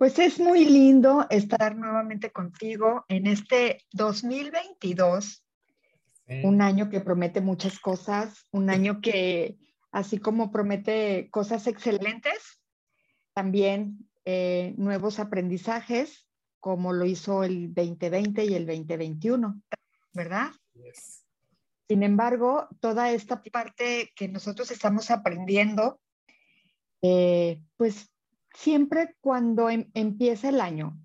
Pues es muy lindo estar nuevamente contigo en este 2022, un año que promete muchas cosas, un año que así como promete cosas excelentes, también eh, nuevos aprendizajes, como lo hizo el 2020 y el 2021, ¿verdad? Sin embargo, toda esta parte que nosotros estamos aprendiendo, eh, pues siempre cuando em, empieza el año,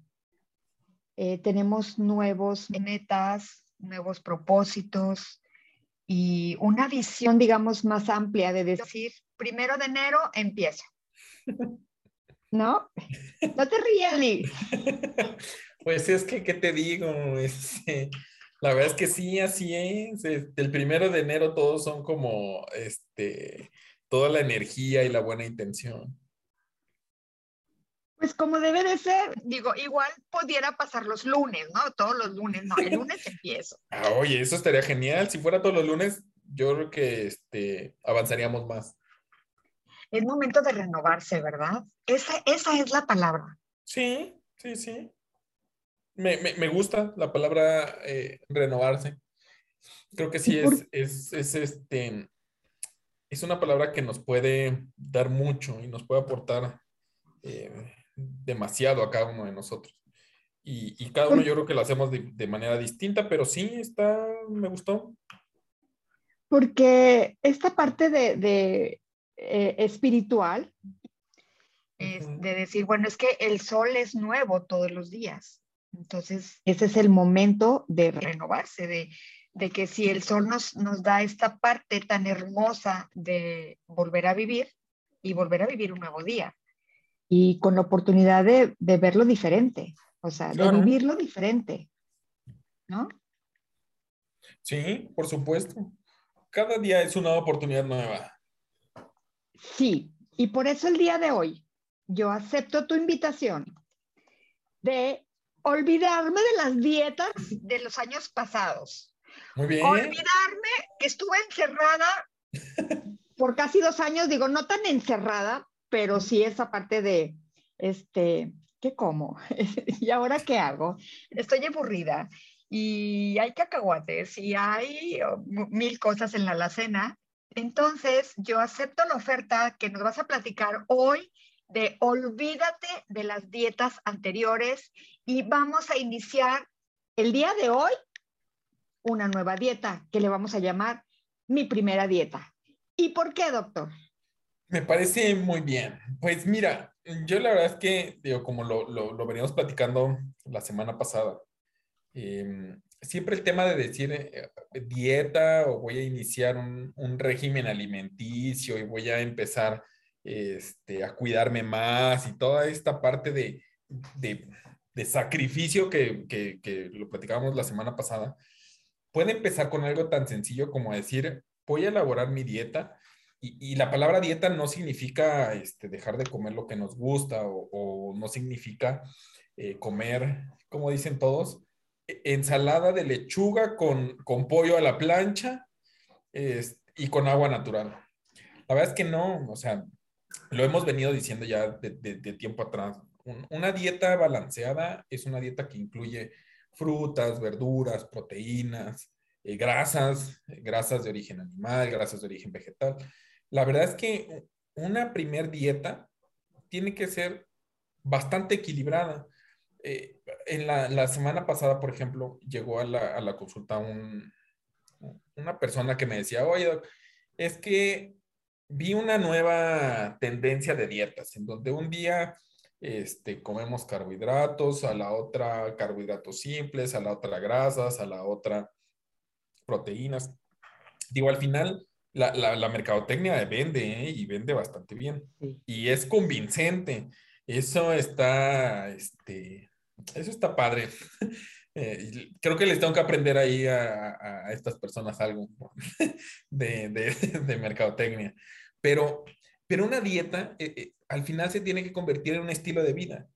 eh, tenemos nuevos metas, nuevos propósitos y una visión, digamos, más amplia de decir, primero de enero empiezo. ¿No? No te rías, Lee. Pues es que, ¿qué te digo? Este, la verdad es que sí, así es. Este, el primero de enero todos son como, este, toda la energía y la buena intención. Pues como debe de ser, digo, igual pudiera pasar los lunes, ¿no? Todos los lunes, no, el lunes empiezo. Ah, oye, eso estaría genial. Si fuera todos los lunes, yo creo que este, avanzaríamos más. Es momento de renovarse, ¿verdad? Esa, esa es la palabra. Sí, sí, sí. Me, me, me gusta la palabra eh, renovarse. Creo que sí es, es, es, este, es una palabra que nos puede dar mucho y nos puede aportar eh, demasiado a cada uno de nosotros. Y, y, cada uno yo creo que lo hacemos de, de, manera distinta, pero sí está, me gustó. Porque esta parte de, de eh, espiritual es de decir, bueno, es que el sol es nuevo todos los días. Entonces, ese es el momento de renovarse, de, de que si el sol nos, nos da esta parte tan hermosa de volver a vivir y volver a vivir un nuevo día y con la oportunidad de, de verlo diferente, o sea, de vivirlo diferente, ¿no? Sí, por supuesto. Cada día es una oportunidad nueva. Sí, y por eso el día de hoy yo acepto tu invitación de olvidarme de las dietas de los años pasados. Muy bien. Olvidarme que estuve encerrada por casi dos años, digo, no tan encerrada, pero sí esa parte de, este, ¿qué como? ¿Y ahora qué hago? Estoy aburrida y hay cacahuates y hay oh, mil cosas en la alacena. Entonces, yo acepto la oferta que nos vas a platicar hoy de olvídate de las dietas anteriores y vamos a iniciar el día de hoy una nueva dieta que le vamos a llamar mi primera dieta. ¿Y por qué, doctor? Me parece muy bien. Pues mira, yo la verdad es que, como lo, lo, veníamos platicando la semana pasada, eh, siempre el tema de decir eh, dieta o voy a iniciar un, un, régimen alimenticio y voy a empezar este, a cuidarme más y toda esta parte de, de, de sacrificio que, que, que lo platicábamos la semana pasada, puede empezar con algo tan sencillo como decir, voy a elaborar mi dieta y, la palabra dieta no significa este, dejar de comer lo que nos gusta o, o no significa eh, comer, como dicen todos, e, ensalada de lechuga con, con pollo a la plancha es, y con agua natural. La verdad es que no, o sea, lo hemos venido diciendo ya de, de, de tiempo atrás. Un, una dieta balanceada es una dieta que incluye frutas, verduras, proteínas, eh, grasas, grasas de origen animal, grasas de origen vegetal. La verdad es que una primer dieta tiene que ser bastante equilibrada. Eh, en la, semana pasada, por ejemplo, llegó a la, a la consulta un, una persona que me decía, oye, es que vi una nueva tendencia de dietas, en donde un día este, comemos carbohidratos, a la otra carbohidratos simples, a la otra grasas, a la otra proteínas. Digo, al final, la, la, la mercadotecnia vende ¿eh? y vende bastante bien. Sí. Y es convincente. Eso está, este, eso está padre. Eh, creo que les tengo que aprender ahí a, estas personas algo de, de, de, mercadotecnia. Pero, pero una dieta eh, eh, al final se tiene que convertir en un estilo de vida.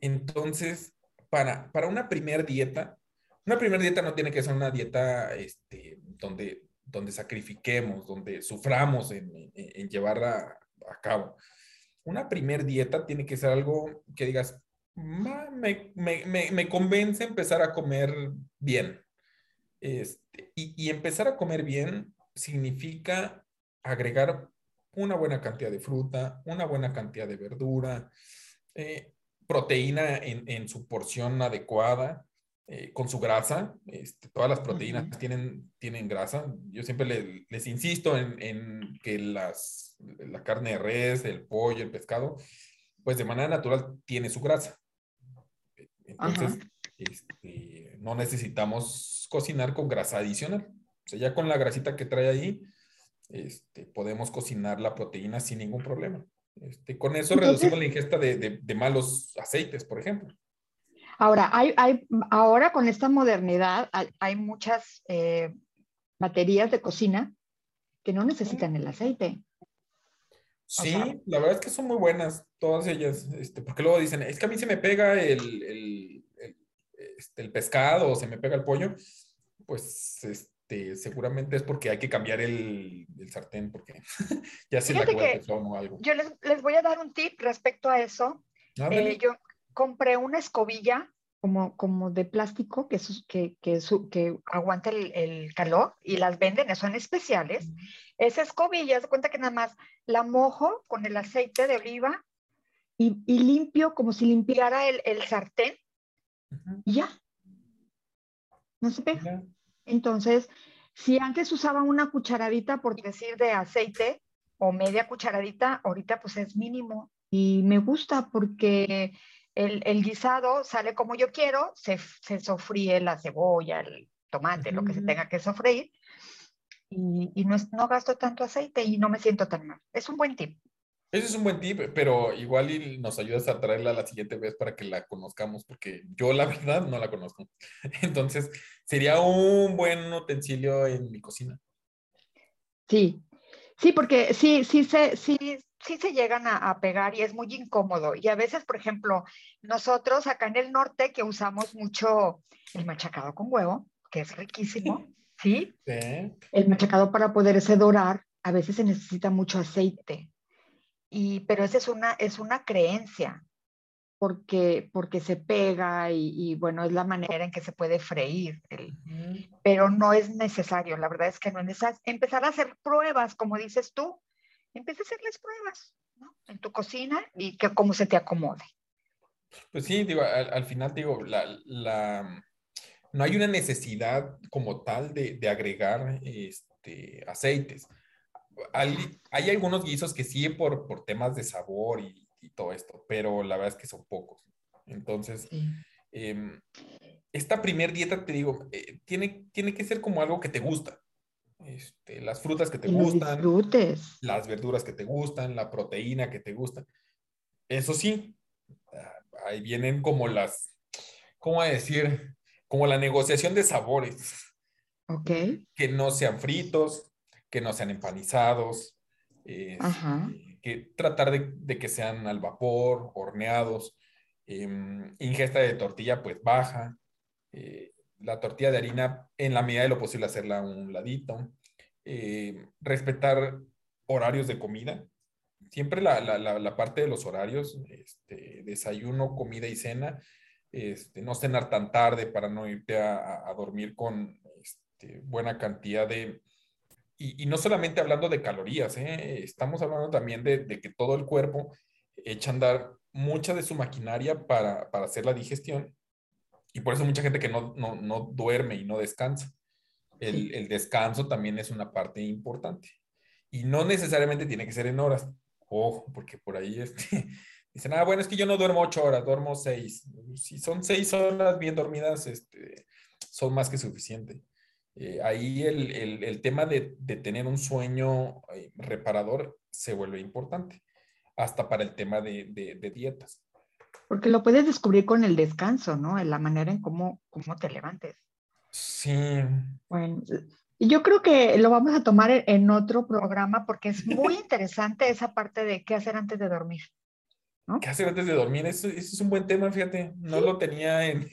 Entonces, para, para una primer dieta, una primer dieta no tiene que ser una dieta este, donde donde sacrifiquemos, donde suframos en, en, en llevarla a cabo. Una primer dieta tiene que ser algo que digas, me, me, me, convence empezar a comer bien. Este, y, empezar a comer bien significa agregar una buena cantidad de fruta, una buena cantidad de verdura, eh, proteína en, su porción adecuada, eh, con su grasa. Este, todas las proteínas tienen, tienen grasa. Yo siempre les insisto en, en, que las, la carne de res, el pollo, el pescado, pues de manera natural tiene su grasa. Entonces, este, no necesitamos cocinar con grasa adicional. O sea, ya con la grasita que trae ahí, este, podemos cocinar la proteína sin ningún problema. Este, con eso reducimos la ingesta de, de, malos aceites, por ejemplo. Ahora, hay, hay, ahora con esta modernidad hay, muchas eh, baterías de cocina que no necesitan el aceite. Sí, la verdad es que son muy buenas todas ellas, este, porque luego dicen, es que a mí se me pega el, el, el, este, el pescado o se me pega el pollo, pues este, seguramente es porque hay que cambiar el, sartén, porque ya se la o algo. Yo les, les, voy a dar un tip respecto a eso. Eh, yo compré una escobilla como, como de plástico que, que, que, que aguanta el, el, calor y las venden, son especiales. Esa escobilla, se cuenta que nada más la mojo con el aceite de oliva y, y limpio como si limpiara el, el sartén y ya. No se pega. Entonces, si antes usaba una cucharadita, por decir, de aceite o media cucharadita, ahorita pues es mínimo. Y me gusta porque el, el guisado sale como yo quiero, se, se, sofríe la cebolla, el tomate, lo que se tenga que sofreír. Y, y no, no, gasto tanto aceite y no me siento tan mal. Es un buen tip. Ese es un buen tip, pero igual nos ayudas a traerla la siguiente vez para que la conozcamos, porque yo la verdad no la conozco. Entonces, sería un buen utensilio en mi cocina. Sí, sí, porque sí, sí se, sí, sí se llegan a, pegar y es muy incómodo. Y a veces, por ejemplo, nosotros acá en el norte que usamos mucho el machacado con huevo, que es riquísimo, ¿sí? sí. El machacado para poderse dorar, a veces se necesita mucho aceite. Y, pero esa es una, es una creencia, porque, porque se pega y, bueno, es la manera en que se puede freír, pero no es necesario, la verdad es que no es necesario. Empezar a hacer pruebas, como dices tú, empieza a hacerles pruebas ¿no? en tu cocina y que cómo se te acomode. Pues sí, digo, al, final digo, la, la, no hay una necesidad como tal de, de agregar este, aceites hay, algunos guisos que sí por, por temas de sabor y, todo esto, pero la verdad es que son pocos. Entonces, em, esta primer dieta, te digo, eh, tiene, tiene que ser como algo que te gusta. Este, las frutas que te gustan, las verduras que te gustan, la proteína que te gusta. Eso sí, ah, ahí vienen como las, ¿cómo decir? Como la negociación de sabores. Ok. Que no sean fritos, que no sean empanizados, este, que tratar de, que sean al vapor, horneados, em, ingesta de tortilla pues baja, eh, la tortilla de harina en la medida de lo posible hacerla a un ladito, eh, respetar horarios de comida, siempre la, la, la, parte de los horarios, este, desayuno, comida y cena, este, no cenar tan tarde para no irte a, dormir con este, buena cantidad de, y, no solamente hablando de calorías, ¿eh? estamos hablando también de, que todo el cuerpo echa a andar mucha de su maquinaria para, hacer la digestión. Y por eso mucha gente que no, duerme y no descansa. El, descanso también es una parte importante. Y no necesariamente tiene que ser en horas. Ojo, porque por ahí este, dicen, ah, bueno, es que yo no duermo ocho horas, duermo seis. Si son seis horas bien dormidas, este, son más que suficiente. Eh, ahí el, el, tema de, de, tener un sueño eh, reparador se vuelve importante, hasta para el tema de, de, dietas. Porque lo puedes descubrir con el descanso, ¿no? En la manera en cómo, cómo te levantes. Sí. Bueno, yo creo que lo vamos a tomar en otro programa porque es muy interesante esa parte de qué hacer antes de dormir. ¿no? ¿Qué hacer antes de dormir? Eso, es un buen tema, fíjate. No lo tenía en,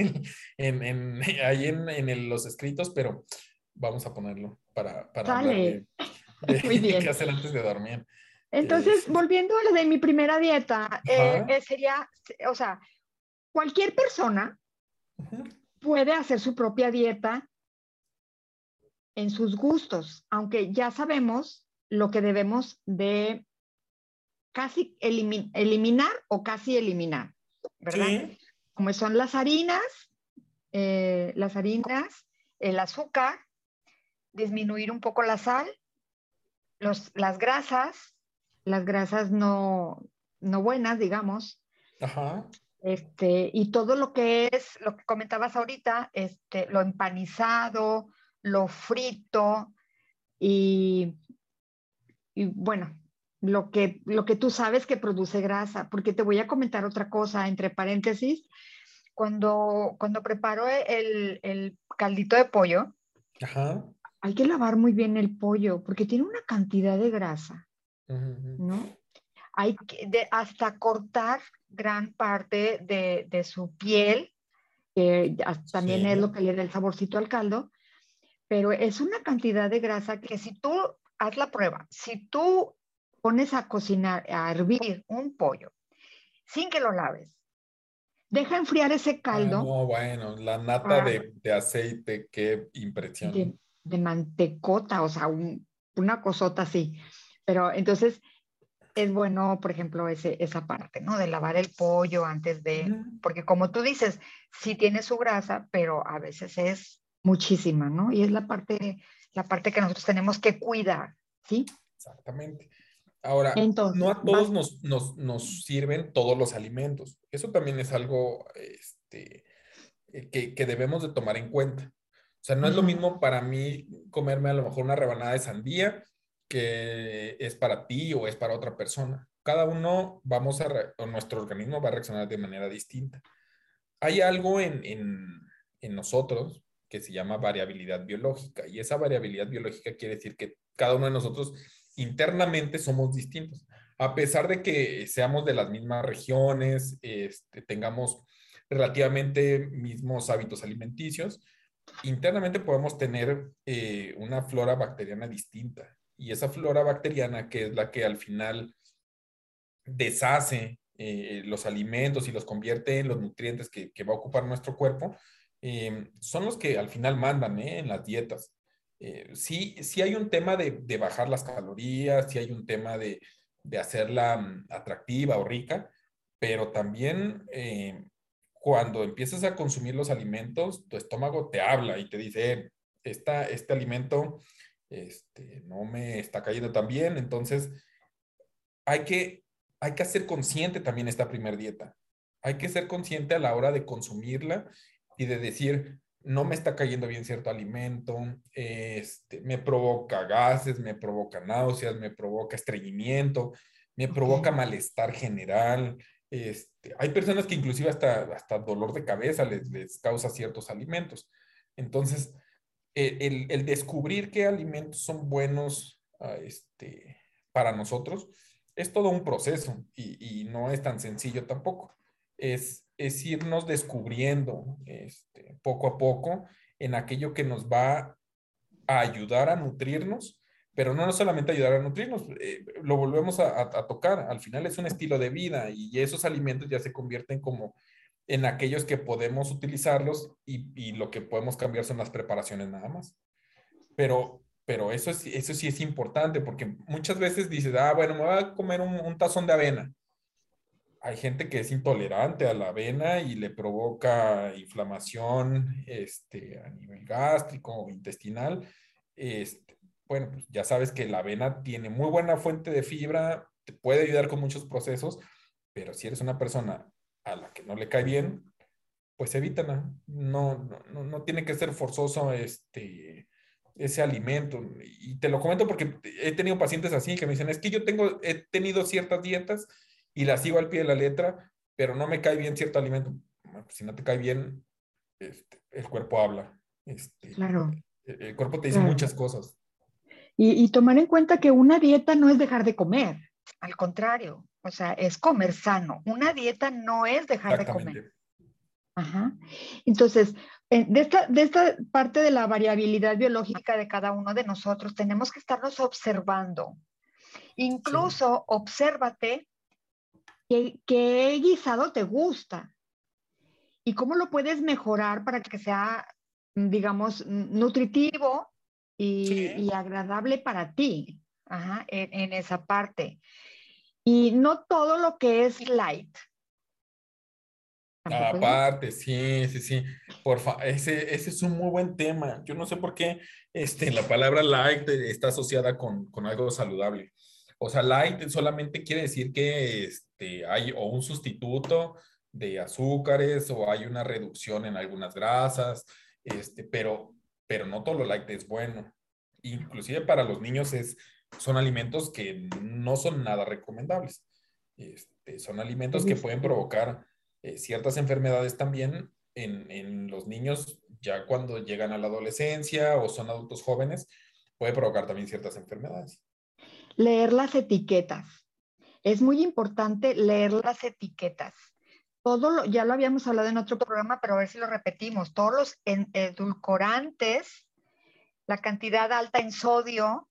en, en ahí en, en, los escritos, pero vamos a ponerlo para, para hablar de, qué hacer antes de dormir. Entonces, volviendo a lo de mi primera dieta, eh, eh, sería, o sea, cualquier persona puede hacer su propia dieta en sus gustos, aunque ya sabemos lo que debemos de casi eliminar o casi eliminar, ¿verdad? Como son las harinas, eh, las harinas, el azúcar, disminuir un poco la sal, los, las grasas, las grasas no, no buenas, digamos. Ajá. Este, y todo lo que es, lo que comentabas ahorita, este, lo empanizado, lo frito y, y bueno, lo que, lo que tú sabes que produce grasa, porque te voy a comentar otra cosa, entre paréntesis, cuando, cuando preparo el, el caldito de pollo, hay que lavar muy bien el pollo, porque tiene una cantidad de grasa, ¿no? Hay que hasta cortar gran parte de, de su piel, que también es lo que le da el saborcito al caldo, pero es una cantidad de grasa que si tú, haz la prueba, si tú pones a cocinar, a hervir un pollo sin que lo laves, deja enfriar ese caldo. Ah, no, bueno, la nata de, de, aceite, qué impresión. De, de mantecota, o sea, una cosota así. Pero entonces, es bueno, por ejemplo, ese, esa parte, ¿no? De lavar el pollo antes de, porque como tú dices, sí tiene su grasa, pero a veces es muchísima, ¿no? Y es la parte, la parte que nosotros tenemos que cuidar, ¿sí? Exactamente. Ahora, no a todos nos, nos, nos, sirven todos los alimentos. Eso también es algo este, que, que, debemos de tomar en cuenta. O sea, no es lo mismo para mí comerme a lo mejor una rebanada de sandía es para ti o es para otra persona. Cada uno vamos a, nuestro organismo va a reaccionar de manera distinta. Hay algo en, en, nosotros que se llama variabilidad biológica y esa variabilidad biológica quiere decir que cada uno de nosotros internamente somos distintos. A pesar de que seamos de las mismas regiones, este, tengamos relativamente mismos hábitos alimenticios, internamente podemos tener eh, una flora bacteriana distinta y esa flora bacteriana, que es la que al final deshace eh, los alimentos y los convierte en los nutrientes que, va a ocupar nuestro cuerpo, eh, son los que al final mandan ¿eh? en las dietas. sí, sí hay un tema de, bajar las calorías, sí hay un tema de, de hacerla mm, atractiva o rica, pero también cuando empiezas a consumir los alimentos, tu estómago te habla y te dice, este alimento este, no me está cayendo tan bien, entonces hay que, hay que hacer consciente también esta primer dieta. Hay que ser consciente a la hora de consumirla y de decir, no me está cayendo bien cierto alimento, este, me provoca gases, me provoca náuseas, me provoca estreñimiento, me provoca malestar general. Este, hay personas que inclusive hasta, hasta dolor de cabeza les, les causa ciertos alimentos. Entonces, el, descubrir qué alimentos son buenos ah, este, para nosotros es todo un proceso y, no es tan sencillo tampoco. Es, es irnos descubriendo este, poco a poco en aquello que nos va a ayudar a nutrirnos, pero no solamente ayudar a nutrirnos, eh, lo volvemos a, tocar. Al final es un estilo de vida y esos alimentos ya se convierten como en aquellos que podemos utilizarlos y, lo que podemos cambiar son las preparaciones nada más. Pero, pero eso, es, eso sí es importante porque muchas veces dices, ah, bueno, me voy a comer un, tazón de avena. Hay gente que es intolerante a la avena y le provoca inflamación este, a nivel gástrico o intestinal. Este, bueno, pues ya sabes que la avena tiene muy buena fuente de fibra, te puede ayudar con muchos procesos, pero si eres una persona a la que no le cae bien, pues evítala. No, no, no tiene que ser forzoso este, ese alimento. Y te lo comento porque he tenido pacientes así que me dicen, es que yo tengo, he tenido ciertas dietas y las sigo al pie de la letra, pero no me cae bien cierto alimento. Pues, si no te cae bien, este, el cuerpo habla. Este, claro. El, cuerpo te dice muchas cosas. Y, y tomar en cuenta que una dieta no es dejar de comer, al contrario, o sea, es comer sano. Una dieta no es dejar de comer. Ajá. Entonces, eh, de esta, de esta parte de la variabilidad biológica de cada uno de nosotros, tenemos que estarnos observando. Incluso obsérvate qué, qué guisado te gusta. y cómo lo puedes mejorar para que sea, digamos, nutritivo y, agradable para ti en, esa parte. Y no todo lo que es light. Aparte, sí, sí, sí. Por ese, ese es un muy buen tema. Yo no sé por qué este, la palabra light está asociada con, con algo saludable. O sea, light solamente quiere decir que este, hay o un sustituto de azúcares o hay una reducción en algunas grasas, este, pero, pero no todo lo light es bueno. Inclusive para los niños es, son alimentos que no son nada recomendables. Este, son alimentos que pueden provocar eh, ciertas enfermedades también en, en, los niños ya cuando llegan a la adolescencia o son adultos jóvenes, puede provocar también ciertas enfermedades. Leer las etiquetas. Es muy importante leer las etiquetas. Todo lo, ya lo habíamos hablado en otro programa, pero a ver si lo repetimos. Todos los edulcorantes, la cantidad alta en sodio,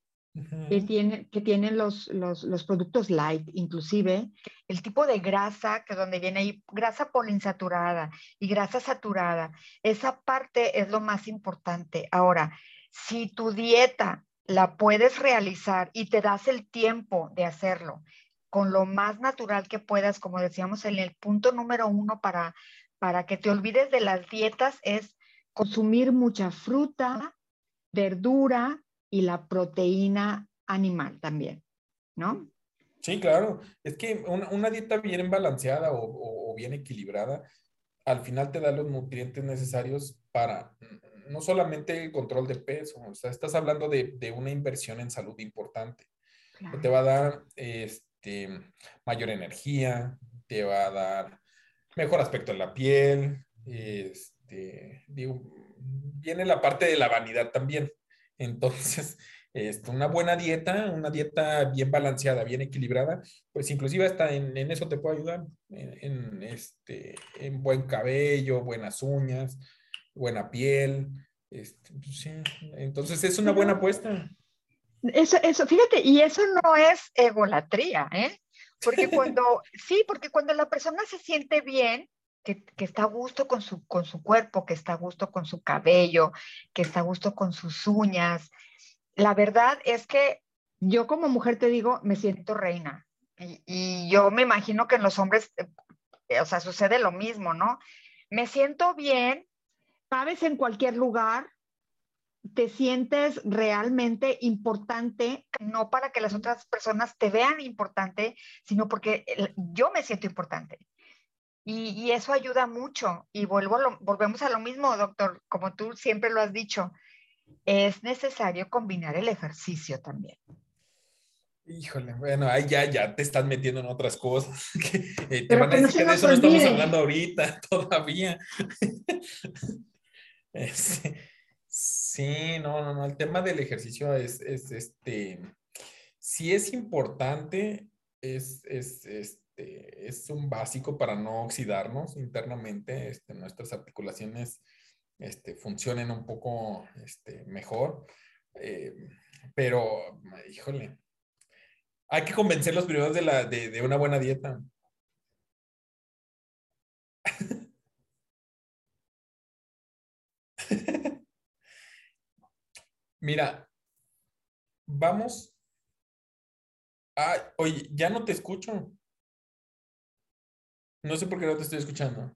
que, tiene, que tienen los, los, productos light, inclusive el tipo de grasa, que donde viene ahí grasa poliinsaturada y grasa saturada, esa parte es lo más importante. Ahora, si tu dieta la puedes realizar y te das el tiempo de hacerlo con lo más natural que puedas, como decíamos en el punto número uno para, para que te olvides de las dietas, es consumir mucha fruta, verdura, y la proteína animal también, ¿no? Sí, claro. Es que una, dieta bien balanceada o, bien equilibrada, al final te da los nutrientes necesarios para no solamente el control de peso, o sea, estás hablando de, una inversión en salud importante. Te va a dar este, mayor energía, te va a dar mejor aspecto en la piel, este, digo, viene la parte de la vanidad también. Entonces, este, una buena dieta, una dieta bien balanceada, bien equilibrada, pues inclusive hasta en, eso te puede ayudar, en, este, en buen cabello, buenas uñas, buena piel. Este, pues entonces es una buena apuesta. Eso, eso, fíjate, y eso no es egolatría, ¿eh? Porque cuando, sí, porque cuando la persona se siente bien, que, está a gusto con su, con su cuerpo, que está a gusto con su cabello, que está a gusto con sus uñas. La verdad es que yo como mujer te digo, me siento reina. Y, yo me imagino que en los hombres, eh, o sea, sucede lo mismo, ¿no? Me siento bien, cabes en cualquier lugar, te sientes realmente importante, no para que las otras personas te vean importante, sino porque yo me siento importante. Y, eso ayuda mucho. Y vuelvo volvemos a lo mismo, doctor, como tú siempre lo has dicho, es necesario combinar el ejercicio también. Híjole, bueno, ahí ya, ya te estás metiendo en otras cosas. Eh, te van a decir que de eso no estamos hablando ahorita todavía. sí, no, no, no, el tema del ejercicio es, es este, sí es importante, es, es, es este, es un básico para no oxidarnos internamente, este, nuestras articulaciones este, funcionen un poco este, mejor. Eh, pero, híjole, hay que convencerlos primero de, la, de, de una buena dieta. Mira, vamos. Ay, oye, ya no te escucho. No sé por qué no te estoy escuchando.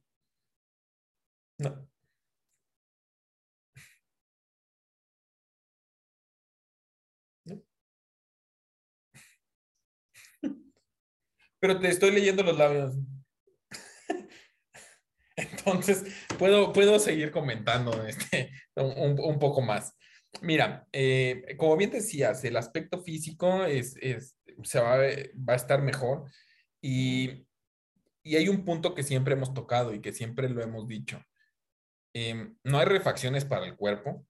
No. Pero te estoy leyendo los labios. Entonces, puedo, puedo seguir comentando este, un, poco más. Mira, eh, como bien decías, el aspecto físico es, se va, va a estar mejor y y hay un punto que siempre hemos tocado y que siempre lo hemos dicho. Em, no hay refacciones para el cuerpo,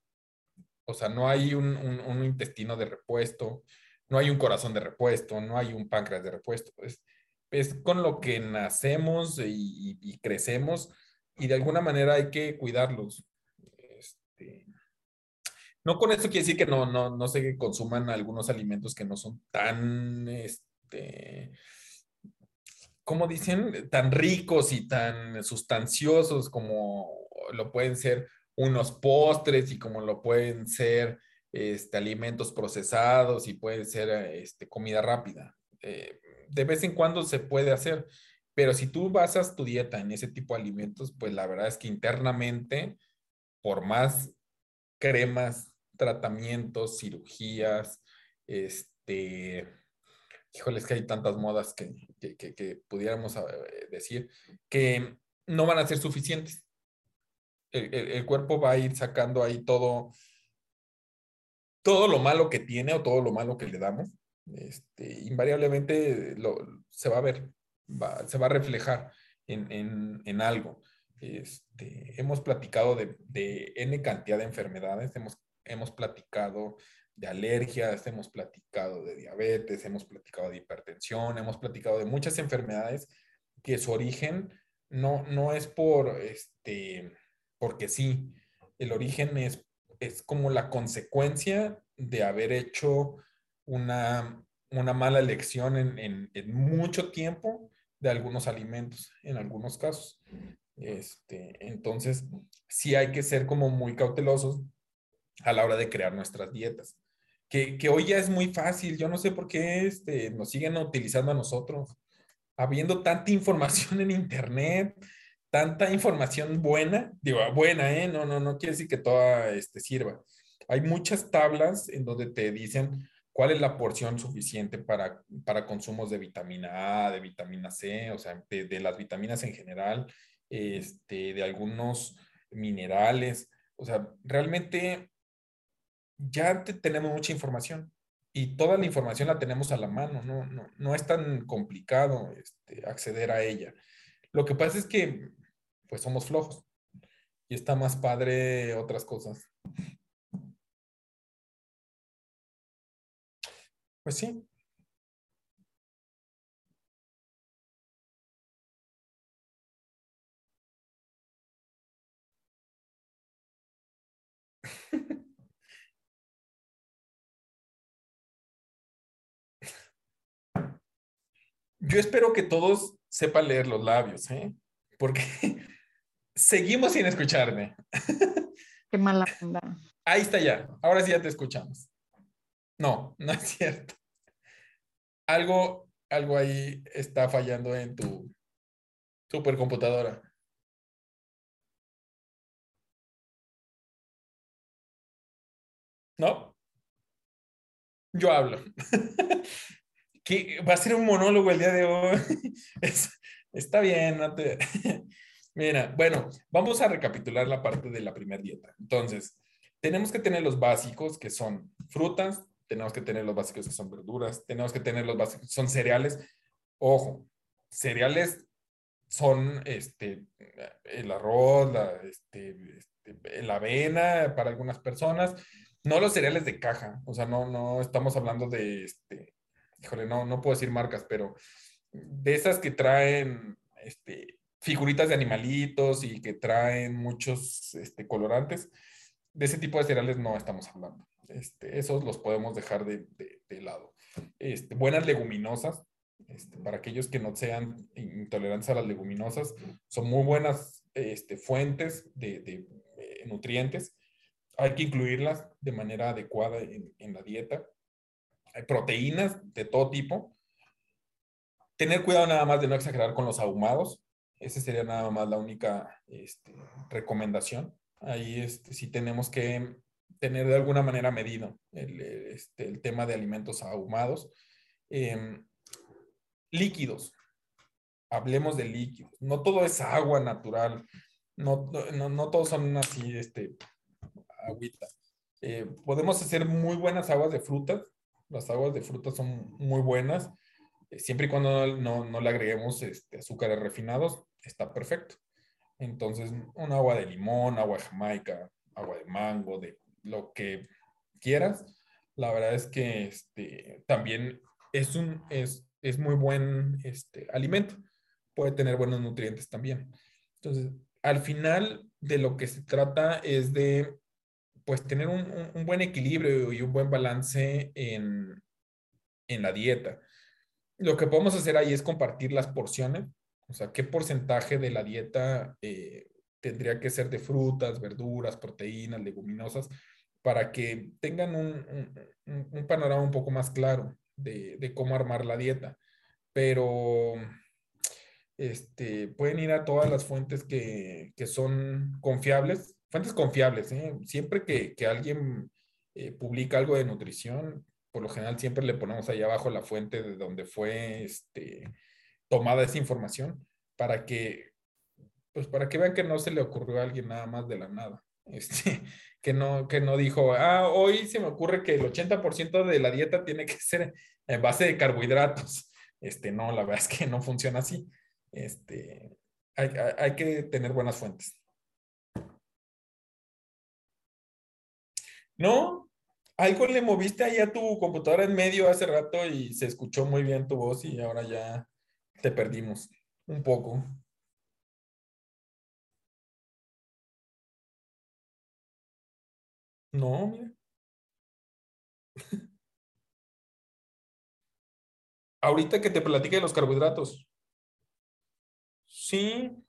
o sea, no hay un, intestino de repuesto, no hay un corazón de repuesto, no hay un páncreas de repuesto. Es, con lo que nacemos y, crecemos y de alguna manera hay que cuidarlos. Este, no con esto quiere decir que no, no, no se consuman algunos alimentos que no son tan este, como dicen, tan ricos y tan sustanciosos como lo pueden ser unos postres y como lo pueden ser este, alimentos procesados y puede ser este, comida rápida. Eh, de vez en cuando se puede hacer, pero si tú basas tu dieta en ese tipo de alimentos, pues la verdad es que internamente, por más cremas, tratamientos, cirugías, este, híjoles que hay tantas modas que, que, pudiéramos eh, decir, que no van a ser suficientes. El, el, cuerpo va a ir sacando ahí todo, todo lo malo que tiene o todo lo malo que le damos, este, invariablemente lo, se va a ver, se va a reflejar en, en, en algo. Este, hemos platicado de, de, N cantidad de enfermedades, hemos, hemos platicado de alergias, hemos platicado de diabetes, hemos platicado de hipertensión, hemos platicado de muchas enfermedades que su origen no, no es por, este, porque sí, el origen es, es como la consecuencia de haber hecho una, una mala elección en, en, mucho tiempo de algunos alimentos, en algunos casos. Este, entonces, sí hay que ser como muy cautelosos a la hora de crear nuestras dietas que, que, hoy ya es muy fácil. Yo no sé por qué este, nos siguen utilizando a nosotros, habiendo tanta información en Internet, tanta información buena, digo, buena, ¿eh? No, no, no quiere decir que toda este, sirva. Hay muchas tablas en donde te dicen cuál es la porción suficiente para, para consumos de vitamina A, de vitamina C, o sea, de, de las vitaminas en general, este, de algunos minerales. O sea, realmente ya tenemos mucha información y toda la información la tenemos a la mano, no, no, no es tan complicado este, acceder a ella. Lo que pasa es que pues somos flojos y está más padre otras cosas. Pues sí. Yo espero que todos sepan leer los labios, ¿eh? Porque seguimos sin escucharme. Qué mala onda. Ahí está ya. Ahora sí ya te escuchamos. No, no es cierto. Algo, algo ahí está fallando en tu supercomputadora. ¿No? Yo hablo. va a ser un monólogo el día de hoy. está bien, no te... Mira, bueno, vamos a recapitular la parte de la primera dieta. Entonces, tenemos que tener los básicos que son frutas, tenemos que tener los básicos que son verduras, tenemos que tener los básicos que son cereales. Ojo, cereales son este, el arroz, la, este, este, la avena para algunas personas, no los cereales de caja, o sea, no, no estamos hablando de este, híjole, no, no puedo decir marcas, pero de esas que traen este, figuritas de animalitos y que traen muchos este, colorantes, de ese tipo de cereales no estamos hablando. Este, esos los podemos dejar de, lado. Buenas leguminosas, para aquellos que no sean intolerantes a las leguminosas, son muy buenas fuentes de, eh, nutrientes. Hay que incluirlas de manera adecuada en la dieta proteínas de todo tipo. Tener cuidado nada más de no exagerar con los ahumados. Esa sería nada más la única este, recomendación. Ahí este, sí tenemos que tener de alguna manera medido el, este, el tema de alimentos ahumados. Em, líquidos. Hablemos de líquidos. No todo es agua natural. No, no, no todos son así, este, agüita. Eh, podemos hacer muy buenas aguas de frutas las aguas de frutas son muy buenas. Eh, siempre y cuando no, no le agreguemos este, azúcares refinados, está perfecto. Entonces, un agua de limón, agua de jamaica, agua de mango, de lo que quieras. La verdad es que este, también es, un, es, es muy buen este, alimento. Puede tener buenos nutrientes también. Entonces, al final de lo que se trata es de pues tener un, buen equilibrio y un buen balance en, la dieta. lo que podemos hacer ahí es compartir las porciones, o sea, qué porcentaje de la dieta eh, tendría que ser de frutas, verduras, proteínas, leguminosas, para que tengan un, panorama un poco más claro de, cómo armar la dieta. Pero este, pueden ir a todas las fuentes que, son confiables, fuentes confiables. ¿eh? Siempre que, alguien eh, publica algo de nutrición, por lo general siempre le ponemos ahí abajo la fuente de donde fue este, tomada esa información para que, pues para que vean que no se le ocurrió a alguien nada más de la nada. Este, que no, que no dijo, ah, hoy se me ocurre que el 80% de la dieta tiene que ser en base de carbohidratos. Este, no, la verdad es que no funciona así. Este, hay, hay que tener buenas fuentes. No, algo le moviste ahí a tu computadora en medio hace rato y se escuchó muy bien tu voz y ahora ya te perdimos un poco. No, mira. Ahorita que te platique de los carbohidratos. Sí.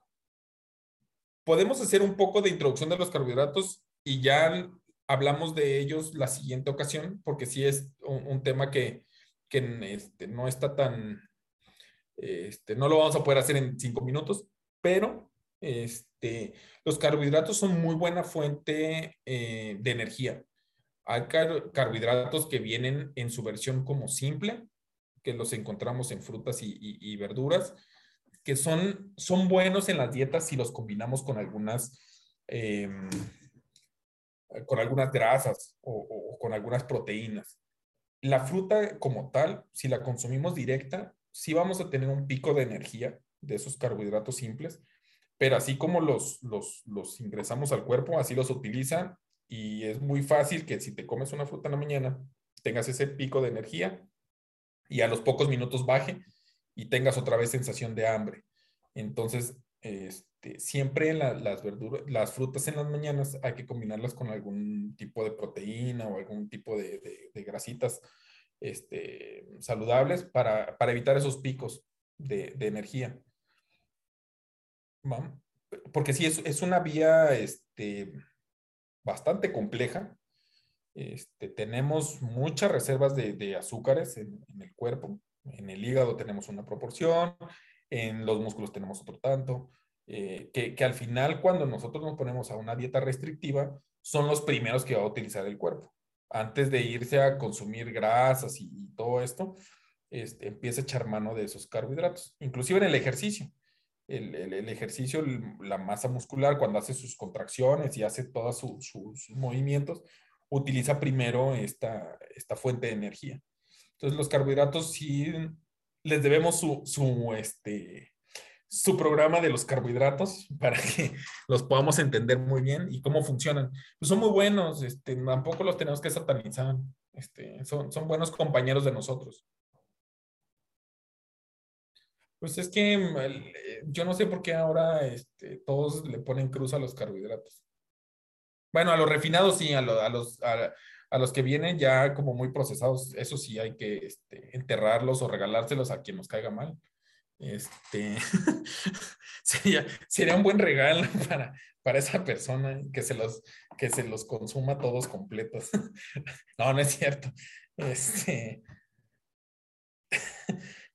Podemos hacer un poco de introducción de los carbohidratos y ya hablamos de ellos la siguiente ocasión, porque sí es un, tema que, este, no está tan, este, no lo vamos a poder hacer en cinco minutos, pero este, los carbohidratos son muy buena fuente eh, de energía. Hay carbohidratos que vienen en su versión como simple, que los encontramos en frutas y, verduras, que son, son buenos en las dietas si los combinamos con algunas em, con algunas grasas o, con algunas proteínas. La fruta como tal, si la consumimos directa, sí vamos a tener un pico de energía de esos carbohidratos simples, pero así como los, los, los ingresamos al cuerpo, así los utilizan y es muy fácil que si te comes una fruta en la mañana, tengas ese pico de energía y a los pocos minutos baje y tengas otra vez sensación de hambre. Entonces, este, siempre las verduras, las frutas en las mañanas hay que combinarlas con algún tipo de proteína o algún tipo de, grasitas este, saludables para, evitar esos picos de, energía. Porque sí, es, una vía este, bastante compleja. Este, tenemos muchas reservas de, azúcares en, en, el cuerpo. En el hígado tenemos una proporción, en los músculos tenemos otro tanto, eh, que, al final cuando nosotros nos ponemos a una dieta restrictiva, son los primeros que va a utilizar el cuerpo. Antes de irse a consumir grasas y, todo esto, este, empieza a echar mano de esos carbohidratos, inclusive en el ejercicio. El, el, ejercicio, la masa muscular, cuando hace sus contracciones y hace todos sus movimientos, utiliza primero esta, esta fuente de energía. Entonces los carbohidratos sí les debemos su, su, este, su programa de los carbohidratos para que los podamos entender muy bien y cómo funcionan. Pues son muy buenos, este, tampoco los tenemos que satanizar, este, son, son buenos compañeros de nosotros. Pues es que mm, eh, yo no sé por qué ahora este, todos le ponen cruz a los carbohidratos. Bueno, a los refinados sí, a, a los, a los que vienen ya como muy procesados, eso sí hay que este, enterrarlos o regalárselos a quien nos caiga mal. Este, sería, sería un buen regalo para, para esa persona que se los, que se los consuma todos completos. no, no es cierto. Este,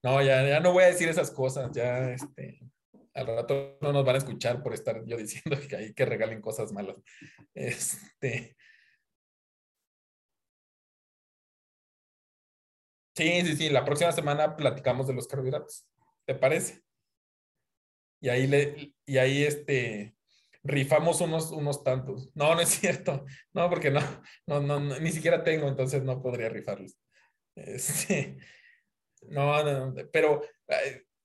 no, ya, ya no voy a decir esas cosas, ya este, al rato no nos van a escuchar por estar yo diciendo que hay que regalen cosas malas. Este, Sí, sí, sí. La próxima semana platicamos de los carbohidratos. ¿Te parece? Y ahí le, y ahí este, rifamos unos, unos tantos. No, no es cierto. No, porque no, no, no, ni siquiera tengo, entonces no podría rifarlos. Este, no, no, pero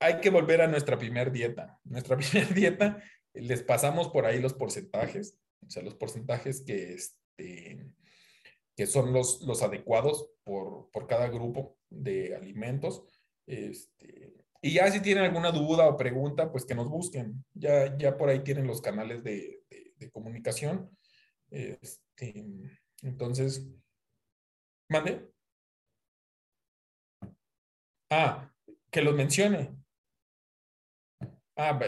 hay que volver a nuestra primer dieta. Nuestra primer dieta, les pasamos por ahí los porcentajes, o sea, los porcentajes que, este, que son los, los adecuados por, por cada grupo de alimentos. Este, y ya si tienen alguna duda o pregunta, pues que nos busquen. Ya, ya por ahí tienen los canales de, comunicación. Este, entonces, mande. Ah, que los mencione. Ah,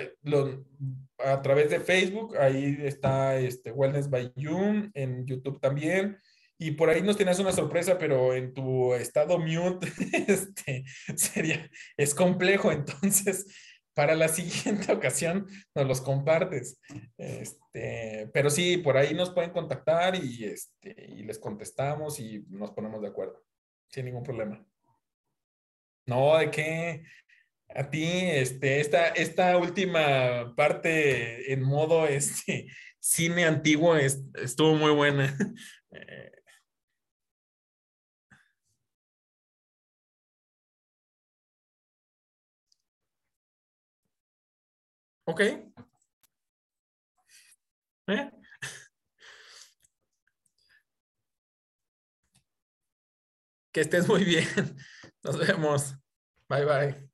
a través de Facebook, ahí está este Wellness by June, en YouTube también. Y por ahí nos tienes una sorpresa, pero en tu estado mute este, sería, es complejo. Entonces, para la siguiente ocasión nos los compartes. Este, pero sí, por ahí nos pueden contactar y, este, y les contestamos y nos ponemos de acuerdo. Sin ningún problema. No, ¿de qué? A ti, este, esta, esta última parte en modo este, cine antiguo estuvo muy buena. Eh, ok. ¿Eh? Que estés muy bien. Nos vemos. Bye bye.